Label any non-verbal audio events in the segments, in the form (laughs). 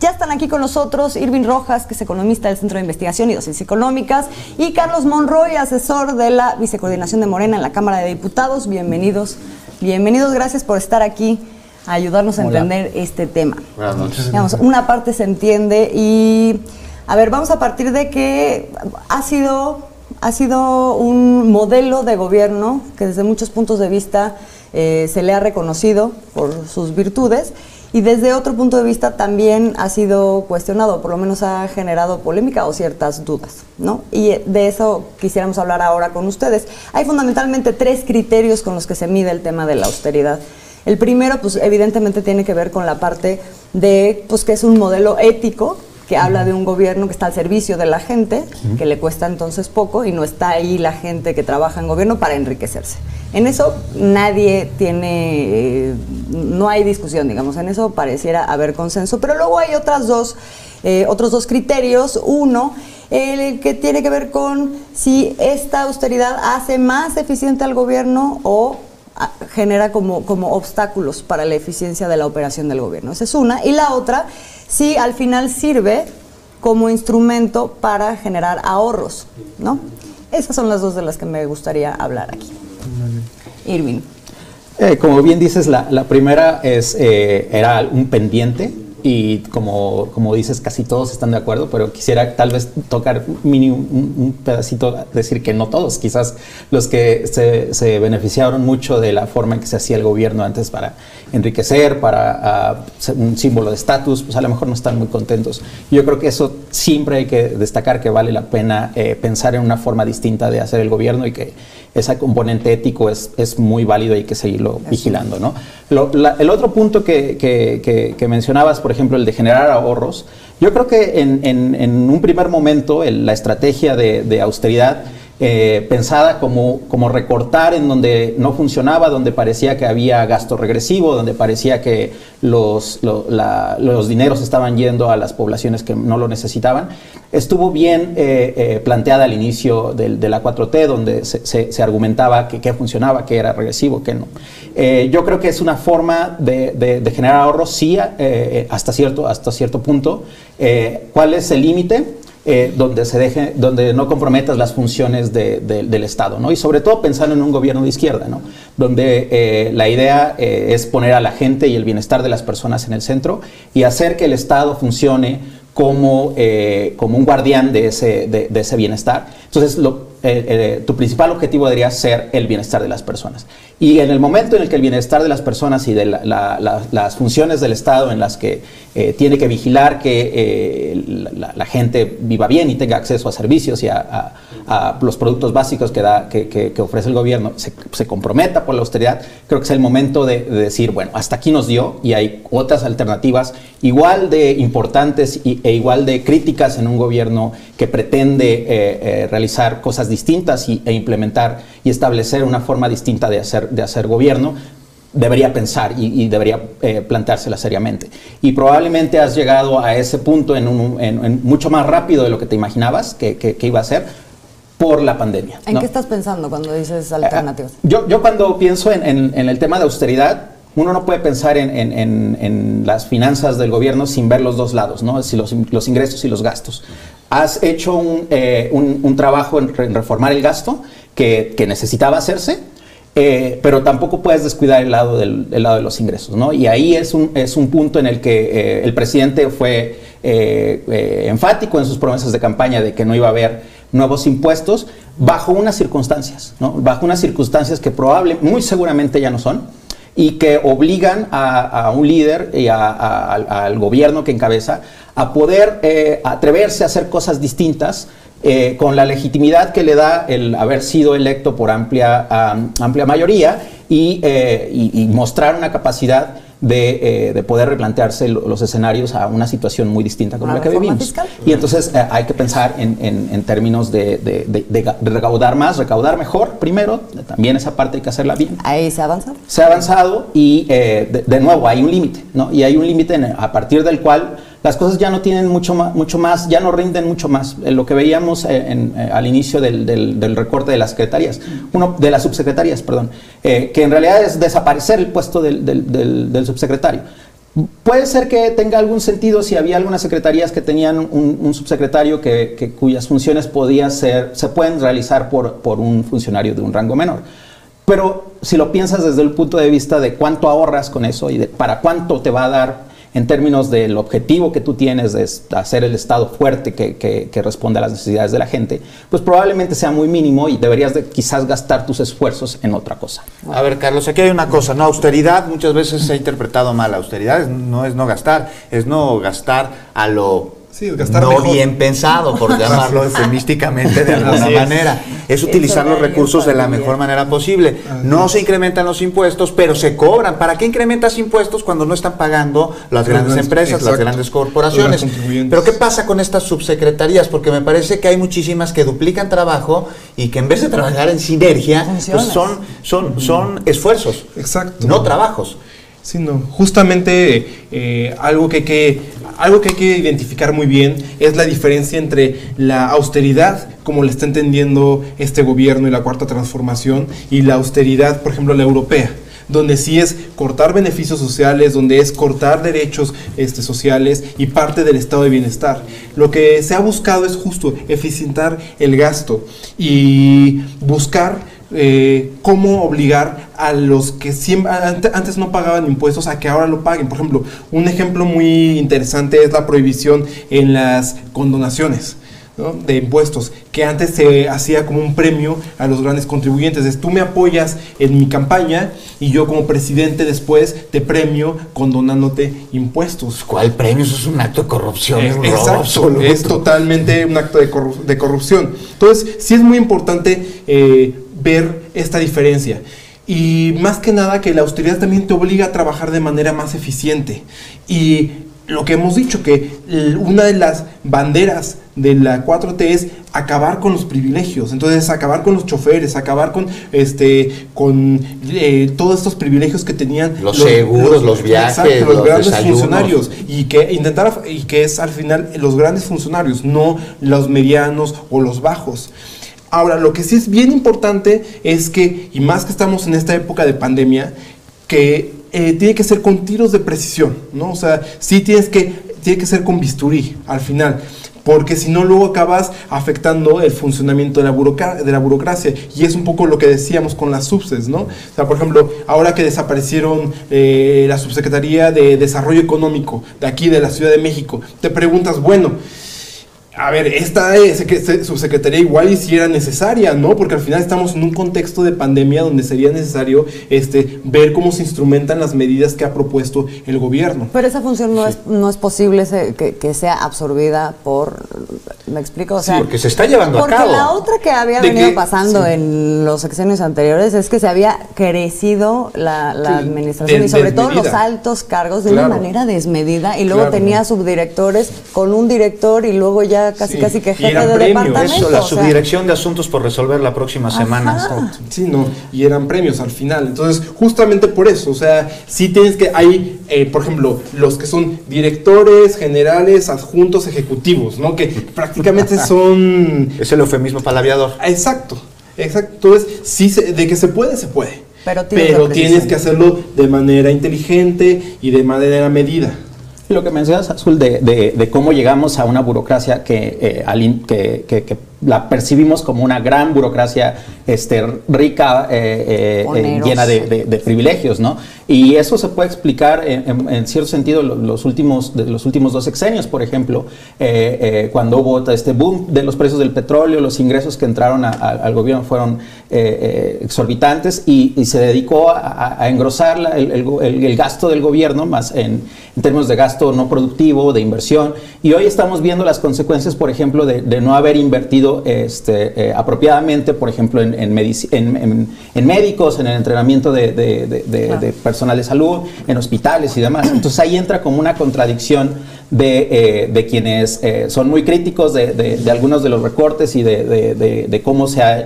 Ya están aquí con nosotros Irving Rojas, que es economista del Centro de Investigación y Docencia Económicas, y Carlos Monroy, asesor de la Vicecoordinación de Morena en la Cámara de Diputados. Bienvenidos, bienvenidos, gracias por estar aquí a ayudarnos a entender este tema. Buenas noches. Digamos, una parte se entiende y, a ver, vamos a partir de que ha sido, ha sido un modelo de gobierno que desde muchos puntos de vista eh, se le ha reconocido por sus virtudes y desde otro punto de vista también ha sido cuestionado, por lo menos ha generado polémica o ciertas dudas, ¿no? Y de eso quisiéramos hablar ahora con ustedes. Hay fundamentalmente tres criterios con los que se mide el tema de la austeridad. El primero, pues evidentemente tiene que ver con la parte de, pues que es un modelo ético, que habla de un gobierno que está al servicio de la gente, que le cuesta entonces poco y no está ahí la gente que trabaja en gobierno para enriquecerse. En eso nadie tiene, eh, no hay discusión, digamos, en eso pareciera haber consenso, pero luego hay otras dos, eh, otros dos criterios. Uno, el que tiene que ver con si esta austeridad hace más eficiente al gobierno o ah, genera como, como obstáculos para la eficiencia de la operación del gobierno. Esa es una. Y la otra, si al final sirve como instrumento para generar ahorros, ¿no? Esas son las dos de las que me gustaría hablar aquí. Irving. Eh, como bien dices, la, la primera es, eh, era un pendiente y como, como dices, casi todos están de acuerdo, pero quisiera tal vez tocar mini, un, un pedacito, decir que no todos, quizás los que se, se, beneficiaron mucho de la forma en que se hacía el gobierno antes para enriquecer, para uh, un símbolo de estatus, pues a lo mejor no están muy contentos. Yo creo que eso siempre hay que destacar que vale la pena eh, pensar en una forma distinta de hacer el gobierno y que ese componente ético es, es muy válido y hay que seguirlo vigilando. ¿no? Lo, la, el otro punto que, que, que, que, mencionabas, por ejemplo, el de generar ahorros, yo creo que en, en, en un primer momento el, la estrategia de, de austeridad eh, pensada como, como recortar en donde no funcionaba, donde parecía que había gasto regresivo, donde parecía que los, los dineros estaban yendo a las poblaciones que no lo necesitaban, estuvo bien eh, eh, planteada al inicio de, la 4T, donde se, se, se argumentaba que, que, funcionaba, que era regresivo, que no. Eh, yo creo que es una forma de, de, de generar ahorros, sí, hasta, cierto, hasta cierto punto. ¿Cuál es el límite? Eh, donde, se deje, donde no comprometas las funciones de, de, del Estado, ¿no? Y sobre todo pensando en un gobierno de izquierda, ¿no? Donde eh, la idea eh, es poner a la gente y el bienestar de las personas en el centro y hacer que el Estado funcione como, como un guardián de ese, de ese bienestar. Entonces, lo, eh, tu principal objetivo debería ser el bienestar de las personas. Y en el momento en el que el bienestar de las personas y de la, la, la, las funciones del Estado en las que eh, tiene que vigilar que eh, la, gente viva bien y tenga acceso a servicios y a, los productos básicos que, da, que, ofrece el gobierno, se, comprometa por la austeridad, creo que es el momento de, de, decir, bueno, hasta aquí nos dio y hay otras alternativas igual de importantes y, e igual de críticas en un gobierno que pretende realizar cosas distintas y, e implementar y establecer una forma distinta de hacer, de hacer gobierno, debería pensar y, y debería eh, planteársela seriamente. Y probablemente has llegado a ese punto en, un, en, en mucho más rápido de lo que te imaginabas que, que, que iba a ser por la pandemia. ¿En ¿no? qué estás pensando cuando dices alternativas? Uh, yo, yo, cuando pienso en, en, el tema de austeridad, uno no puede pensar en, las finanzas del gobierno sin ver los dos lados. Si los, ingresos y los gastos. Has hecho un, eh, trabajo en, reformar el gasto que, necesitaba hacerse, eh, pero tampoco puedes descuidar el lado, del, el lado de los ingresos, ¿no? Y ahí es un, es un punto en el que eh, el presidente fue enfático en sus promesas de campaña de que no iba a haber nuevos impuestos bajo unas circunstancias. Bajo unas circunstancias que probable, muy seguramente ya no son, y que obligan a, un líder y a, al gobierno que encabeza a poder eh, atreverse a hacer cosas distintas eh, con la legitimidad que le da el haber sido electo por amplia, amplia mayoría eh, y, mostrar una capacidad de, eh, de, poder replantearse los escenarios a una situación muy distinta como la que vivimos. Fiscal? Y entonces eh, hay que pensar en, en, en términos de, de, de, recaudar más, recaudar mejor primero, también esa parte hay que hacerla bien. ¿Ahí se ha avanzado? Se ha avanzado y eh, de, nuevo hay un límite, ¿no? Y hay un límite a partir del cual las cosas ya no tienen mucho más, mucho más ya no rinden mucho más. Eh, lo que veíamos en, en, al inicio del, recorte de las secretarías, uno, de las subsecretarías, perdón, eh, que en realidad es desaparecer el puesto del, subsecretario. Puede ser que tenga algún sentido si había algunas secretarías que tenían un, subsecretario que, cuyas funciones podían ser, se pueden realizar por, por un funcionario de un rango menor. Pero si lo piensas desde el punto de vista de cuánto ahorras con eso y de para cuánto te va a dar en términos del objetivo que tú tienes de hacer el Estado fuerte que, que, responde a las necesidades de la gente, pues probablemente sea muy mínimo y deberías de quizás gastar tus esfuerzos en otra cosa. A ver, Carlos, aquí hay una cosa, ¿no? Austeridad muchas veces se ha interpretado mal. Austeridad no es no gastar, es no gastar a lo no bien pensado, por (laughs) llamarlo eufemísticamente de alguna manera. Es, utilizar los recursos de la mejor manera posible. No se incrementan los impuestos, pero se cobran. ¿Para qué incrementas impuestos cuando no están pagando las grandes empresas, las grandes corporaciones? Pero ¿qué pasa con estas subsecretarías? Porque me parece que hay muchísimas que duplican trabajo y que en vez de trabajar en sinergia, pues son, son, son esfuerzos, Exacto. no trabajos. sino justamente eh, algo que hay que algo que hay que identificar muy bien es la diferencia entre la austeridad, como la está entendiendo este gobierno y la cuarta transformación, y la austeridad, por ejemplo, la europea donde sí es cortar beneficios sociales, donde es cortar derechos este, sociales y parte del estado de bienestar. Lo que se ha buscado es justo eficientar el gasto y buscar eh, cómo obligar a los que siempre, antes no pagaban impuestos a que ahora lo paguen. Por ejemplo, un ejemplo muy interesante es la prohibición en las condonaciones. de impuestos, que antes se hacía como un premio a los grandes contribuyentes. Es tú me apoyas en mi campaña y yo como presidente después te premio condonándote impuestos. ¿Cuál premio? Eso es un acto de corrupción. Es, exacto, es totalmente un acto de, de, corrupción. Entonces, sí es muy importante eh, ver esta diferencia. Y más que nada que la austeridad también te obliga a trabajar de manera más eficiente. Y lo que hemos dicho, que una de las banderas de la 4T es acabar con los privilegios. Entonces, acabar con los choferes, acabar con este con eh, todos estos privilegios que tenían los, seguros, los, viajes, los, grandes funcionarios y que intentar y que es al final los grandes funcionarios, no los medianos o los bajos. Ahora, lo que sí es bien importante es que, y más que estamos en esta época de pandemia, que eh, tiene que ser con tiros de precisión, ¿no? O sea, sí tienes que, tiene que ser con bisturí al final porque si no luego acabas afectando el funcionamiento de la, de la burocracia y es un poco lo que decíamos con las subses, ¿no? O sea, por ejemplo, ahora que desaparecieron eh, la subsecretaría de Desarrollo Económico de aquí de la Ciudad de México, te preguntas, bueno, a ver, esta subsecretaría igual y si era necesaria, ¿no? Porque al final estamos en un contexto de pandemia donde sería necesario este, ver cómo se instrumentan las medidas que ha propuesto el gobierno. Pero esa función no, es, no es posible que, sea absorbida por... ¿Me explico? O sea, porque se está llevando a cabo. Porque la otra que había venido pasando en los sexenios anteriores es que se había crecido la, administración y sobre todo los altos cargos de una manera desmedida y luego tenía subdirectores con un director y luego ya casi casi que jefe de departamento. Eso, la subdirección de asuntos por resolver la próxima semana. Sí, no, y eran premios al final. Entonces, justamente por eso, o sea, sí tienes que, hay, eh, por ejemplo, los que son directores, generales, adjuntos, ejecutivos, ¿no? Que (laughs) prácticamente son... Es el eufemismo palaviador. Exacto, exacto. Entonces, sí, de que se puede, se puede. Pero, tienes que hacerlo de manera inteligente y de manera medida. Lo que mencionas, Azul, de, de, cómo llegamos a una burocracia que, eh, que, que la percibimos como una gran burocracia este, rica, eh, eh, eh, llena de, privilegios, ¿no? Y eso se puede explicar en, cierto sentido los últimos, de los últimos dos sexenios, por ejemplo, cuando hubo este boom de los precios del petróleo, los ingresos que entraron al gobierno fueron exorbitantes y, se dedicó a, engrosar el, gasto del gobierno, más en, términos de gasto no productivo, de inversión, y hoy estamos viendo las consecuencias, por ejemplo, de no haber invertido este, eh, apropiadamente, por ejemplo, en, en, médicos, en el entrenamiento de, personal de salud, en hospitales y demás. Entonces ahí entra como una contradicción de, eh, quienes eh, son muy críticos de, algunos de los recortes y de, cómo se ha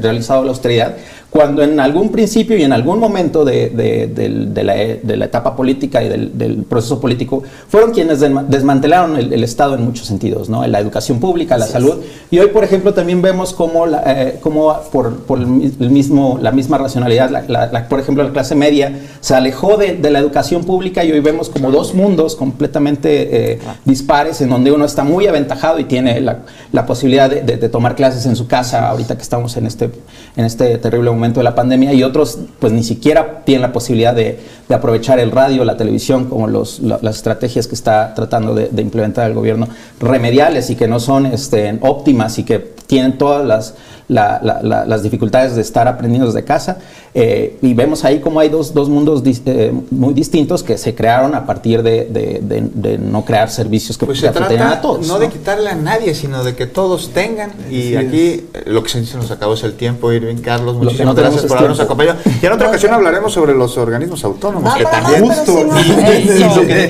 realizado la austeridad cuando en algún principio y en algún momento de, de, la, de la, etapa política y del, proceso político fueron quienes desmantelaron el, Estado en muchos sentidos, ¿no? la educación pública, la salud. Y hoy, por ejemplo, también vemos cómo, eh, por, por el mismo, la misma racionalidad, la, por ejemplo, la clase media se alejó de, la educación pública y hoy vemos como dos mundos completamente eh, dispares en donde uno está muy aventajado y tiene la, posibilidad de, tomar clases en su casa ahorita que estamos en este, en este terrible momento de la pandemia y otros pues ni siquiera tienen la posibilidad de, aprovechar el radio, la televisión como las estrategias que está tratando de, implementar el gobierno remediales y que no son este, óptimas y que tienen todas las las dificultades de estar aprendiendo desde casa. Eh, y vemos ahí como hay dos, dos mundos eh, muy distintos que se crearon a partir de, de, no crear servicios que pues se trata a todos. No, de quitarle a nadie, sino de que todos tengan. Y aquí eh, lo que se dice nos acabó es el tiempo, Irving Carlos. Muchísimas gracias por habernos acompañado. Y en otra ocasión hablaremos sobre los organismos autónomos, que también. Justo.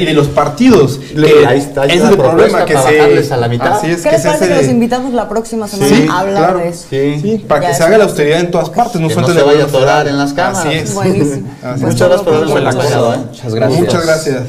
y, de los partidos. ahí está, ese es el problema que se. A la mitad. Así es, ¿Qué que les parece que los invitamos la próxima semana a hablar de eso? Sí, para que se haga la austeridad en todas partes, no, que no se vaya a atorar en las cámaras. Así es. Buenísimo. Muchas gracias por habernos acompañado. Muchas gracias. Muchas gracias.